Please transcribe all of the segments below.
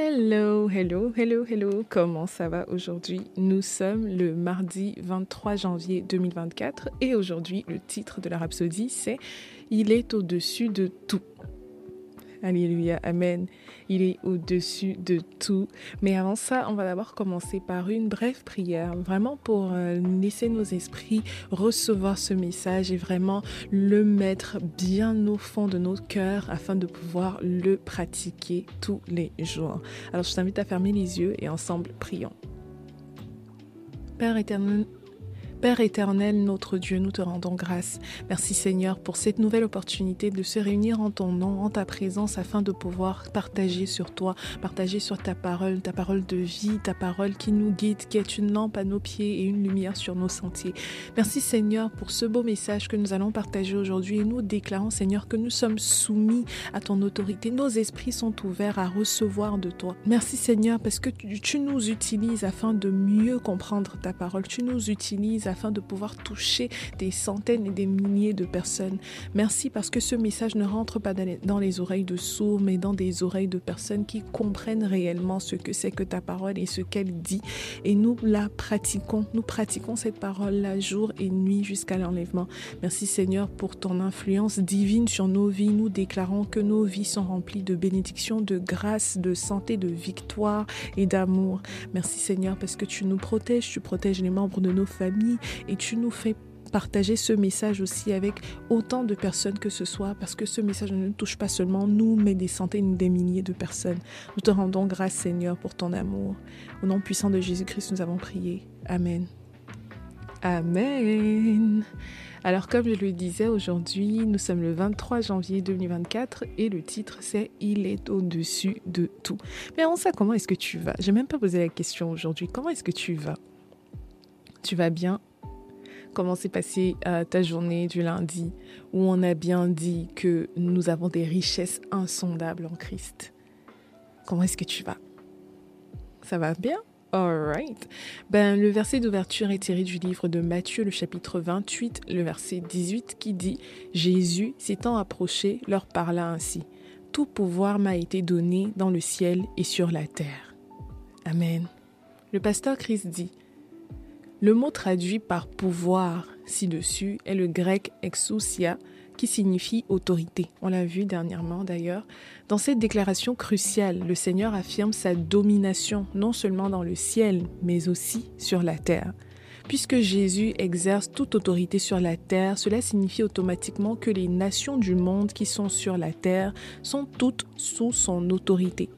Hello, hello, hello, hello. Comment ça va aujourd'hui? Nous sommes le mardi 23 janvier 2024 et aujourd'hui le titre de la rhapsodie c'est Il est au-dessus de tout. Alléluia, Amen. Il est au-dessus de tout. Mais avant ça, on va d'abord commencer par une brève prière, vraiment pour euh, laisser nos esprits recevoir ce message et vraiment le mettre bien au fond de nos cœurs afin de pouvoir le pratiquer tous les jours. Alors je t'invite à fermer les yeux et ensemble prions. Père éternel, Père éternel, notre Dieu, nous te rendons grâce. Merci Seigneur pour cette nouvelle opportunité de se réunir en ton nom, en ta présence, afin de pouvoir partager sur toi, partager sur ta parole, ta parole de vie, ta parole qui nous guide, qui est une lampe à nos pieds et une lumière sur nos sentiers. Merci Seigneur pour ce beau message que nous allons partager aujourd'hui et nous déclarons Seigneur que nous sommes soumis à ton autorité. Nos esprits sont ouverts à recevoir de toi. Merci Seigneur parce que tu, nous utilises afin de mieux comprendre ta parole. Tu nous utilises afin de pouvoir toucher des centaines et des milliers de personnes. Merci parce que ce message ne rentre pas dans les, oreilles de sourds, mais dans des oreilles de personnes qui comprennent réellement ce que c'est que ta parole et ce qu'elle dit. Et nous la pratiquons. Nous pratiquons cette parole-là jour et nuit jusqu'à l'enlèvement. Merci Seigneur pour ton influence divine sur nos vies. Nous déclarons que nos vies sont remplies de bénédictions, de grâce, de santé, de victoire et d'amour. Merci Seigneur parce que tu nous protèges, tu protèges les membres de nos familles, et tu nous fais partager ce message aussi avec autant de personnes que ce soit, parce que ce message ne touche pas seulement nous, mais des centaines, des milliers de personnes. Nous te rendons grâce, Seigneur, pour ton amour. Au nom puissant de Jésus-Christ, nous avons prié. Amen. Amen. Alors comme je le disais aujourd'hui, nous sommes le 23 janvier 2024 et le titre c'est Il est au-dessus de tout. Mais on sait comment est-ce que tu vas? J'ai même pas posé la question aujourd'hui. Comment est-ce que tu vas? Tu vas bien? Comment s'est passée euh, ta journée du lundi, où on a bien dit que nous avons des richesses insondables en Christ. Comment est-ce que tu vas? Ça va bien? Alright. Ben, le verset d'ouverture est tiré du livre de Matthieu, le chapitre 28, le verset 18, qui dit Jésus, s'étant approché, leur parla ainsi Tout pouvoir m'a été donné dans le ciel et sur la terre. Amen. Le pasteur Christ dit le mot traduit par pouvoir ci-dessus est le grec exousia qui signifie autorité. On l'a vu dernièrement d'ailleurs. Dans cette déclaration cruciale, le Seigneur affirme sa domination non seulement dans le ciel, mais aussi sur la terre. Puisque Jésus exerce toute autorité sur la terre, cela signifie automatiquement que les nations du monde qui sont sur la terre sont toutes sous son autorité.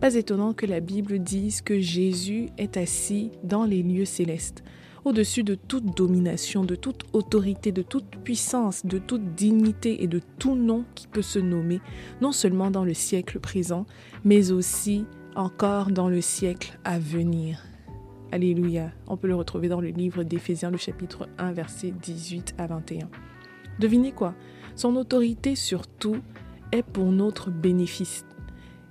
Pas étonnant que la Bible dise que Jésus est assis dans les lieux célestes, au-dessus de toute domination, de toute autorité, de toute puissance, de toute dignité et de tout nom qui peut se nommer, non seulement dans le siècle présent, mais aussi encore dans le siècle à venir. Alléluia. On peut le retrouver dans le livre d'Éphésiens, le chapitre 1, versets 18 à 21. Devinez quoi? Son autorité sur tout est pour notre bénéfice.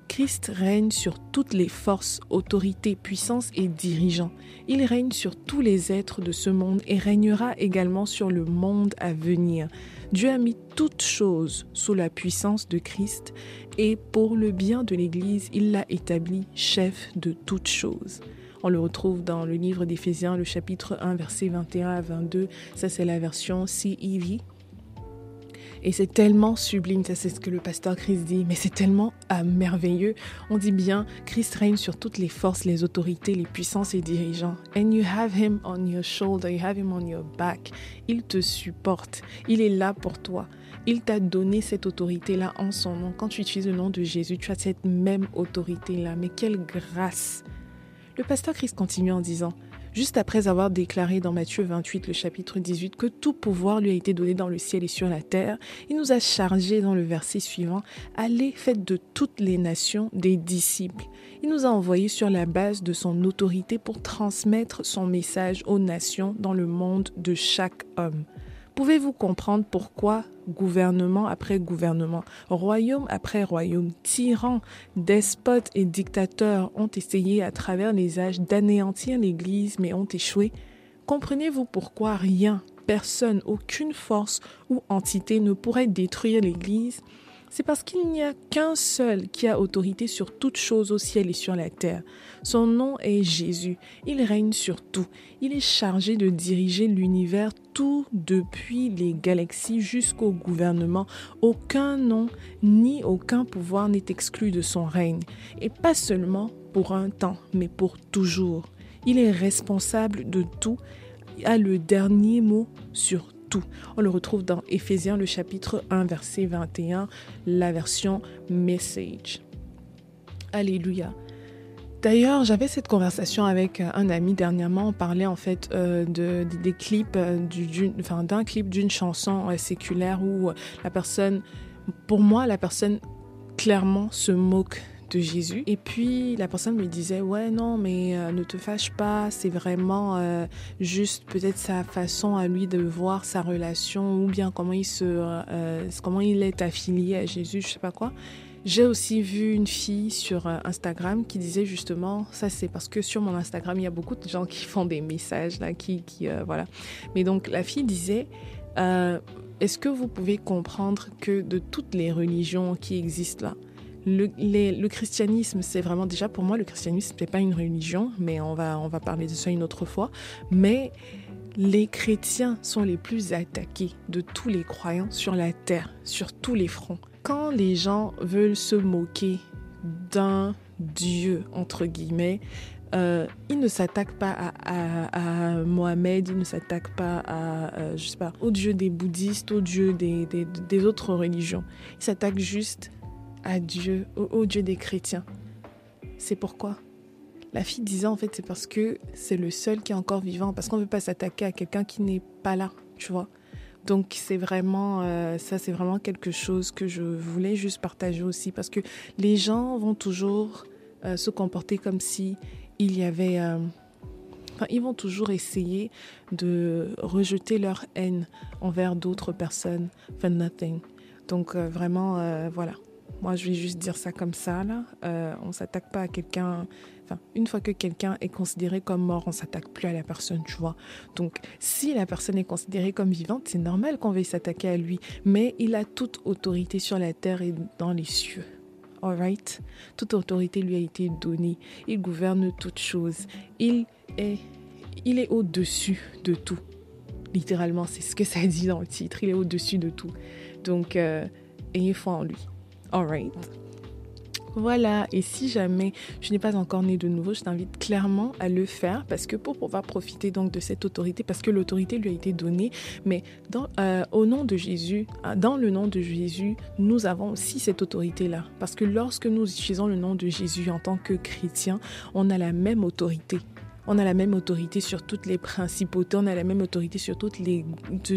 Christ règne sur toutes les forces, autorités, puissances et dirigeants. Il règne sur tous les êtres de ce monde et régnera également sur le monde à venir. Dieu a mis toutes choses sous la puissance de Christ et pour le bien de l'Église, il l'a établi chef de toutes choses. On le retrouve dans le livre d'Éphésiens, le chapitre 1, versets 21 à 22. Ça, c'est la version CEV, et c'est tellement sublime, ça c'est ce que le pasteur Christ dit, mais c'est tellement euh, merveilleux. On dit bien, Christ règne sur toutes les forces, les autorités, les puissances et dirigeants. And you have him on your shoulder, you have him on your back. Il te supporte, il est là pour toi. Il t'a donné cette autorité-là en son nom. Quand tu utilises le nom de Jésus, tu as cette même autorité-là. Mais quelle grâce! Le pasteur Christ continue en disant, juste après avoir déclaré dans Matthieu 28, le chapitre 18, que tout pouvoir lui a été donné dans le ciel et sur la terre, il nous a chargé dans le verset suivant, Allez, faites de toutes les nations des disciples. Il nous a envoyés sur la base de son autorité pour transmettre son message aux nations dans le monde de chaque homme. Pouvez-vous comprendre pourquoi gouvernement après gouvernement, royaume après royaume, tyrans, despotes et dictateurs ont essayé à travers les âges d'anéantir l'Église mais ont échoué. Comprenez-vous pourquoi rien, personne, aucune force ou entité ne pourrait détruire l'Église? C'est parce qu'il n'y a qu'un seul qui a autorité sur toutes choses au ciel et sur la terre. Son nom est Jésus. Il règne sur tout. Il est chargé de diriger l'univers tout depuis les galaxies jusqu'au gouvernement. Aucun nom ni aucun pouvoir n'est exclu de son règne. Et pas seulement pour un temps, mais pour toujours. Il est responsable de tout, a le dernier mot sur On le retrouve dans Éphésiens le chapitre 1 verset 21, la version Message. Alléluia. D'ailleurs, j'avais cette conversation avec un ami dernièrement. On parlait en fait euh, de, des clips, euh, d'un clip d'une chanson euh, séculaire où la personne, pour moi, la personne clairement se moque Jésus. Et puis la personne me disait ouais non mais euh, ne te fâche pas, c'est vraiment euh, juste peut-être sa façon à lui de voir sa relation ou bien comment il se euh, comment il est affilié à Jésus, je sais pas quoi. J'ai aussi vu une fille sur Instagram qui disait justement, ça c'est parce que sur mon Instagram il y a beaucoup de gens qui font des messages là, qui, qui voilà. Mais donc la fille disait, est-ce que vous pouvez comprendre que de toutes les religions qui existent là, le, christianisme, c'est vraiment déjà pour moi, le christianisme, n'est pas une religion, mais on va, on va parler de ça une autre fois. Mais les chrétiens sont les plus attaqués de tous les croyants sur la terre, sur tous les fronts. Quand les gens veulent se moquer d'un Dieu, entre guillemets, euh, ils ne s'attaquent pas à, Mohamed, ils ne s'attaquent pas à, euh, je sais pas, au Dieu des bouddhistes, au Dieu des, des, des autres religions. Ils s'attaquent juste à Dieu, au, Dieu des chrétiens. C'est pourquoi la fille disait en fait c'est parce que c'est le seul qui est encore vivant, parce qu'on ne veut pas s'attaquer à quelqu'un qui n'est pas là, tu vois. Donc c'est vraiment euh, ça, c'est vraiment quelque chose que je voulais juste partager aussi, parce que les gens vont toujours euh, se comporter comme si il y avait, euh, enfin ils vont toujours essayer de rejeter leur haine envers d'autres personnes, enfin nothing. Donc vraiment voilà. Moi, je vais juste dire ça comme ça, là. Euh, on s'attaque pas à quelqu'un. Enfin, une fois que quelqu'un est considéré comme mort, on s'attaque plus à la personne, tu vois. Donc, si la personne est considérée comme vivante, c'est normal qu'on veuille s'attaquer à lui. Mais il a toute autorité sur la terre et dans les cieux. Alright? Toute autorité lui a été donnée. Il gouverne toutes choses. Il est, il est au-dessus de tout. Littéralement, c'est ce que ça dit dans le titre. Il est au-dessus de tout. Donc, euh, ayez foi en lui. Alright. Voilà, et si jamais je n'ai pas encore né de nouveau, je t'invite clairement à le faire parce que pour pouvoir profiter donc de cette autorité, parce que l'autorité lui a été donnée, mais euh, au nom de Jésus, euh, dans le nom de Jésus, nous avons aussi cette autorité-là. Parce que lorsque nous utilisons le nom de Jésus en tant que chrétien, on a la même autorité on a la même autorité sur toutes les principautés, on a la même autorité sur toutes les,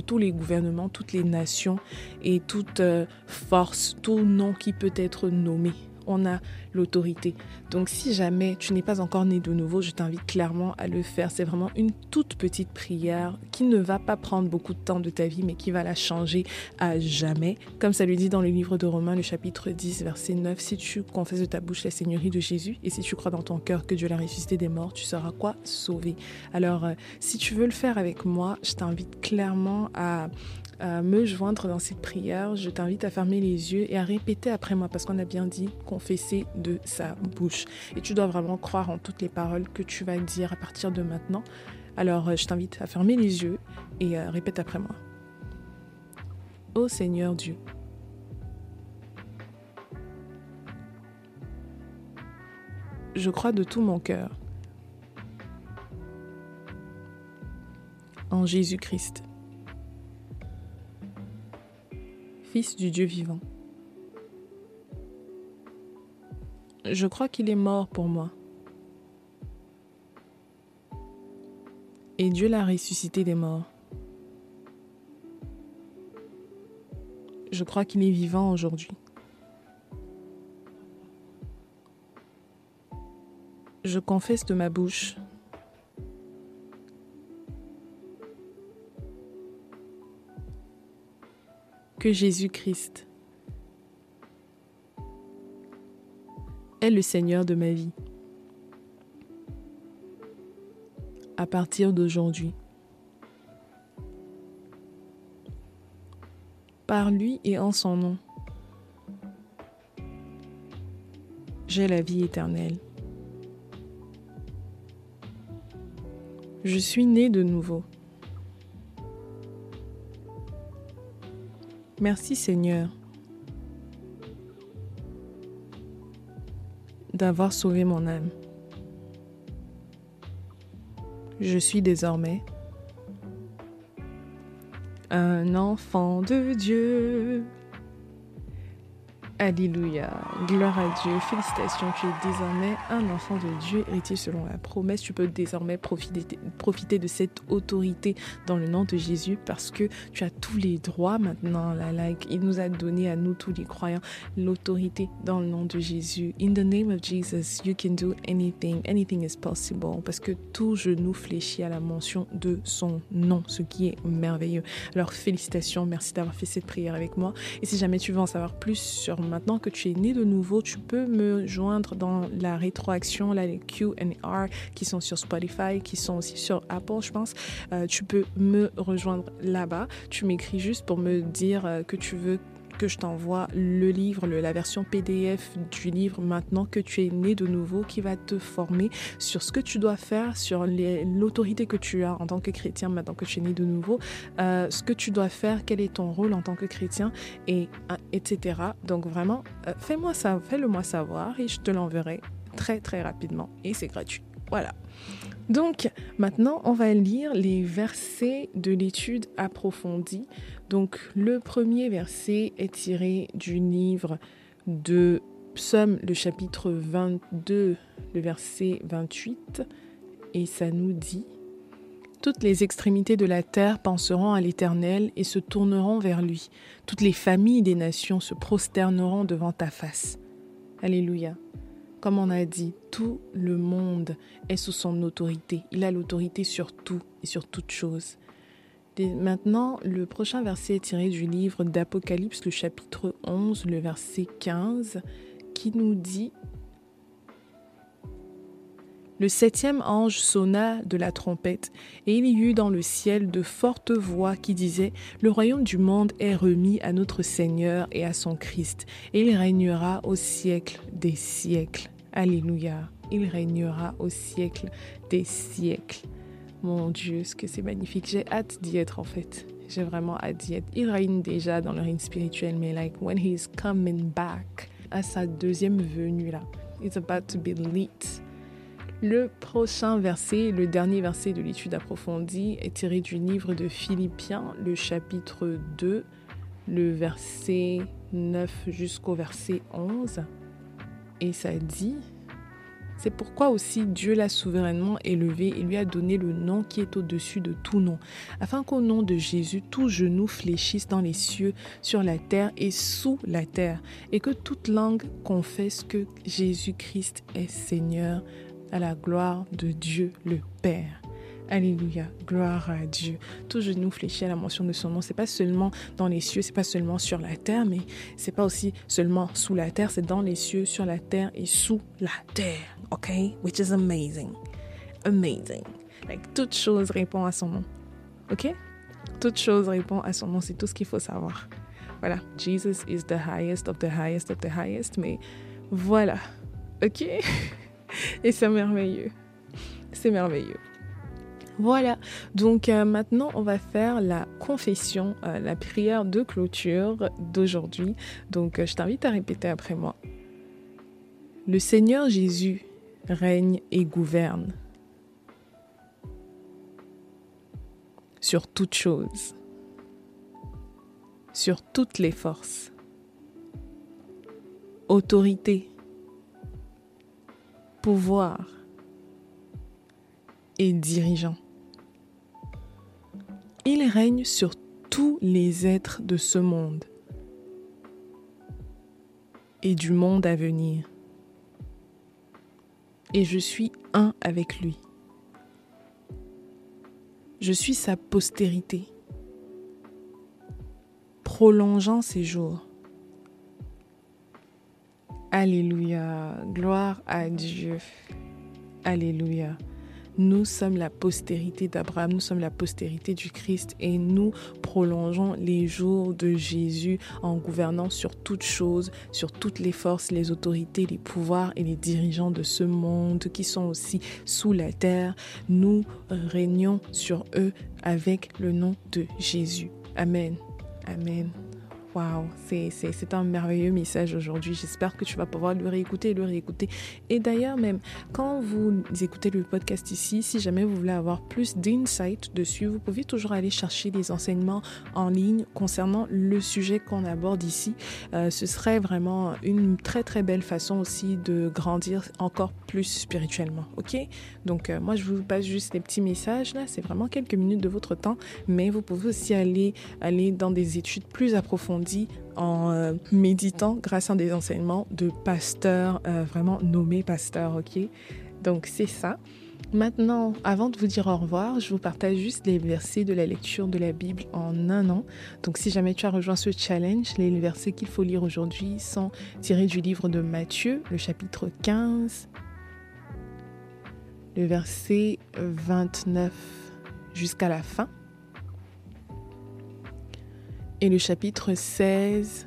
tous les gouvernements, toutes les nations et toute euh, force, tout nom qui peut être nommé on a l'autorité. Donc si jamais tu n'es pas encore né de nouveau, je t'invite clairement à le faire. C'est vraiment une toute petite prière qui ne va pas prendre beaucoup de temps de ta vie, mais qui va la changer à jamais. Comme ça le dit dans le livre de Romains, le chapitre 10, verset 9, si tu confesses de ta bouche la Seigneurie de Jésus et si tu crois dans ton cœur que Dieu l'a ressuscité des morts, tu seras quoi? Sauvé. Alors, euh, si tu veux le faire avec moi, je t'invite clairement à à me joindre dans cette prière, je t'invite à fermer les yeux et à répéter après moi parce qu'on a bien dit confesser de sa bouche. Et tu dois vraiment croire en toutes les paroles que tu vas dire à partir de maintenant. Alors euh, je t'invite à fermer les yeux et euh, répète après moi. Ô Seigneur Dieu, je crois de tout mon cœur en Jésus-Christ Du Dieu vivant. Je crois qu'il est mort pour moi. Et Dieu l'a ressuscité des morts. Je crois qu'il est vivant aujourd'hui. Je confesse de ma bouche que Jésus-Christ est le Seigneur de ma vie. À partir d'aujourd'hui. Par lui et en son nom. j'ai la vie éternelle. Je suis né de nouveau. Merci Seigneur d'avoir sauvé mon âme. Je suis désormais un enfant de Dieu. Alléluia. Gloire à Dieu. Félicitations. Tu es désormais un enfant de Dieu, héritier selon la promesse. Tu peux désormais profiter, de cette autorité dans le nom de Jésus parce que tu as tous les droits maintenant. La like, il nous a donné à nous tous les croyants l'autorité dans le nom de Jésus. In the name of Jesus, you can do anything. Anything is possible parce que tout genou fléchit à la mention de son nom, ce qui est merveilleux. Alors félicitations. Merci d'avoir fait cette prière avec moi. Et si jamais tu veux en savoir plus sur maintenant que tu es né de nouveau, tu peux me joindre dans la rétroaction, les Q&R qui sont sur Spotify, qui sont aussi sur Apple, je pense. Euh, tu peux me rejoindre là-bas. Tu m'écris juste pour me dire euh, que tu veux que je t'envoie le livre, la version PDF du livre maintenant que tu es né de nouveau qui va te former sur ce que tu dois faire, sur l'autorité que tu as en tant que chrétien maintenant que tu es né de nouveau, euh, ce que tu dois faire, quel est ton rôle en tant que chrétien, et, euh, etc. Donc vraiment, euh, fais-moi ça, fais-le moi savoir et je te l'enverrai très très rapidement et c'est gratuit. Voilà. Donc maintenant, on va lire les versets de l'étude approfondie. Donc le premier verset est tiré du livre de Psaume, le chapitre 22, le verset 28, et ça nous dit Toutes les extrémités de la terre penseront à l'Éternel et se tourneront vers lui. Toutes les familles des nations se prosterneront devant ta face. Alléluia. Comme on a dit, tout le monde est sous son autorité. Il a l'autorité sur tout et sur toute chose. Maintenant, le prochain verset est tiré du livre d'Apocalypse, le chapitre 11, le verset 15, qui nous dit le septième ange sonna de la trompette, et il y eut dans le ciel de fortes voix qui disaient Le royaume du monde est remis à notre Seigneur et à son Christ, et il régnera au siècle des siècles. Alléluia. Il régnera au siècle des siècles. Mon Dieu, ce que c'est magnifique. J'ai hâte d'y être en fait. J'ai vraiment hâte d'y être. Il règne déjà dans le règne spirituel, mais like when he's coming back à sa deuxième venue là, it's about to be lit. Le prochain verset, le dernier verset de l'étude approfondie, est tiré du livre de Philippiens, le chapitre 2, le verset 9 jusqu'au verset 11. Et ça dit, c'est pourquoi aussi Dieu l'a souverainement élevé et lui a donné le nom qui est au-dessus de tout nom, afin qu'au nom de Jésus, tout genou fléchisse dans les cieux, sur la terre et sous la terre, et que toute langue confesse que Jésus-Christ est Seigneur à la gloire de Dieu le Père. Alléluia, gloire à Dieu. Tout genou fléchit à la mention de son nom. C'est pas seulement dans les cieux, c'est pas seulement sur la terre, mais c'est pas aussi seulement sous la terre, c'est dans les cieux, sur la terre et sous la terre. OK? Which is amazing. Amazing. Like, toute chose répond à son nom. OK? Toute chose répond à son nom. C'est tout ce qu'il faut savoir. Voilà. Jesus is the highest of the highest of the highest. Mais voilà. OK? Et c'est merveilleux. C'est merveilleux. Voilà, donc euh, maintenant on va faire la confession, euh, la prière de clôture d'aujourd'hui. Donc euh, je t'invite à répéter après moi. Le Seigneur Jésus règne et gouverne sur toutes choses, sur toutes les forces, autorité, pouvoir et dirigeant. Il règne sur tous les êtres de ce monde et du monde à venir. Et je suis un avec lui. Je suis sa postérité, prolongeant ses jours. Alléluia, gloire à Dieu. Alléluia. Nous sommes la postérité d'Abraham, nous sommes la postérité du Christ et nous prolongeons les jours de Jésus en gouvernant sur toutes choses, sur toutes les forces, les autorités, les pouvoirs et les dirigeants de ce monde qui sont aussi sous la terre. Nous régnons sur eux avec le nom de Jésus. Amen. Amen. Waouh, c'est un merveilleux message aujourd'hui. J'espère que tu vas pouvoir le réécouter le réécouter. Et d'ailleurs, même quand vous écoutez le podcast ici, si jamais vous voulez avoir plus d'insight dessus, vous pouvez toujours aller chercher des enseignements en ligne concernant le sujet qu'on aborde ici. Euh, ce serait vraiment une très très belle façon aussi de grandir encore plus spirituellement. Ok? Donc, euh, moi, je vous passe juste des petits messages là. C'est vraiment quelques minutes de votre temps, mais vous pouvez aussi aller, aller dans des études plus approfondies dit en euh, méditant grâce à des enseignements de pasteurs, euh, vraiment nommés pasteurs, ok? Donc c'est ça. Maintenant, avant de vous dire au revoir, je vous partage juste les versets de la lecture de la Bible en un an. Donc si jamais tu as rejoint ce challenge, les versets qu'il faut lire aujourd'hui sont tirés du livre de Matthieu, le chapitre 15, le verset 29 jusqu'à la fin et le chapitre 16,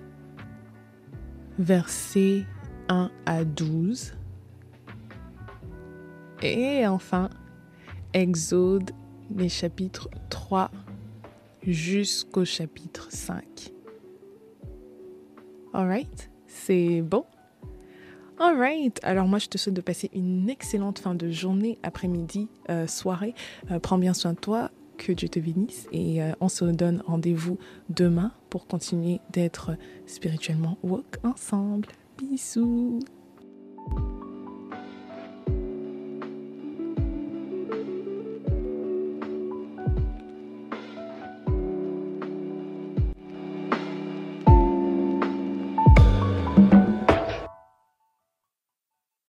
versets 1 à 12. Et enfin, Exode, les chapitres 3 jusqu'au chapitre 5. Alright, c'est bon? Alright, alors moi je te souhaite de passer une excellente fin de journée, après-midi, euh, soirée. Euh, prends bien soin de toi, que Dieu te bénisse et euh, on se donne rendez-vous demain pour continuer d'être spirituellement woke ensemble. Bisous